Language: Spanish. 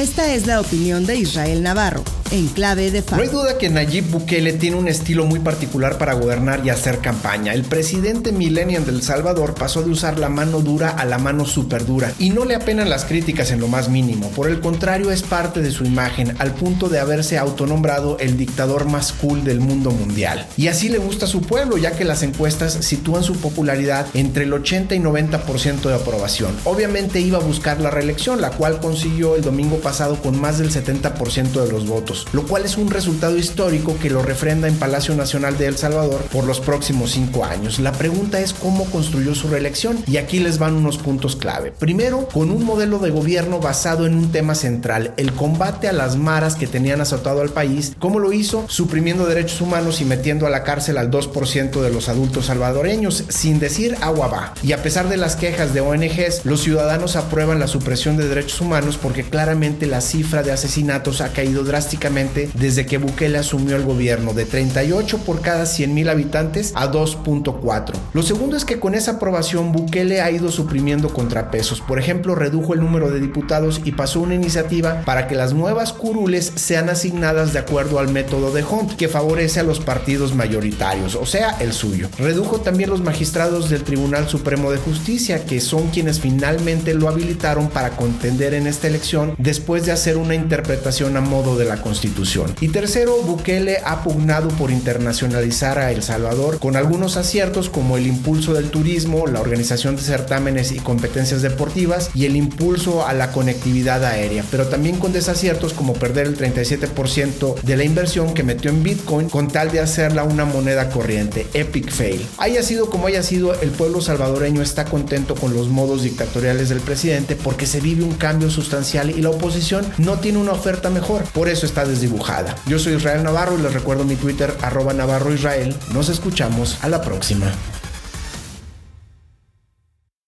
Esta es la opinión de Israel Navarro, en clave de No hay duda que Nayib Bukele tiene un estilo muy particular para gobernar y hacer campaña. El presidente millennial del Salvador pasó de usar la mano dura a la mano super dura y no le apenan las críticas en lo más mínimo. Por el contrario, es parte de su imagen al punto de haberse autonombrado el dictador más cool del mundo mundial. Y así le gusta a su pueblo, ya que las encuestas sitúan su popularidad entre el 80 y 90% de aprobación. Obviamente iba a buscar la reelección, la cual consiguió el domingo pasado con más del 70% de los votos lo cual es un resultado histórico que lo refrenda en Palacio Nacional de El Salvador por los próximos cinco años. La pregunta es cómo construyó su reelección y aquí les van unos puntos clave. Primero, con un modelo de gobierno basado en un tema central, el combate a las maras que tenían azotado al país. ¿Cómo lo hizo? Suprimiendo derechos humanos y metiendo a la cárcel al 2% de los adultos salvadoreños, sin decir agua va. Y a pesar de las quejas de ONGs, los ciudadanos aprueban la supresión de derechos humanos porque claramente la cifra de asesinatos ha caído drásticamente desde que Bukele asumió el gobierno, de 38 por cada 100 mil habitantes a 2.4. Lo segundo es que con esa aprobación Bukele ha ido suprimiendo contrapesos. Por ejemplo, redujo el número de diputados y pasó una iniciativa para que las nuevas curules sean asignadas de acuerdo al método de Hunt, que favorece a los partidos mayoritarios, o sea, el suyo. Redujo también los magistrados del Tribunal Supremo de Justicia, que son quienes finalmente lo habilitaron para contender en esta elección después de hacer una interpretación a modo de la Constitución. Y tercero, Bukele ha pugnado por internacionalizar a El Salvador con algunos aciertos como el impulso del turismo, la organización de certámenes y competencias deportivas y el impulso a la conectividad aérea, pero también con desaciertos como perder el 37% de la inversión que metió en Bitcoin con tal de hacerla una moneda corriente, epic fail. Haya sido como haya sido, el pueblo salvadoreño está contento con los modos dictatoriales del presidente porque se vive un cambio sustancial y la oposición no tiene una oferta mejor, por eso está desdibujada. Yo soy Israel Navarro y les recuerdo mi Twitter arroba Navarro Israel. Nos escuchamos a la próxima.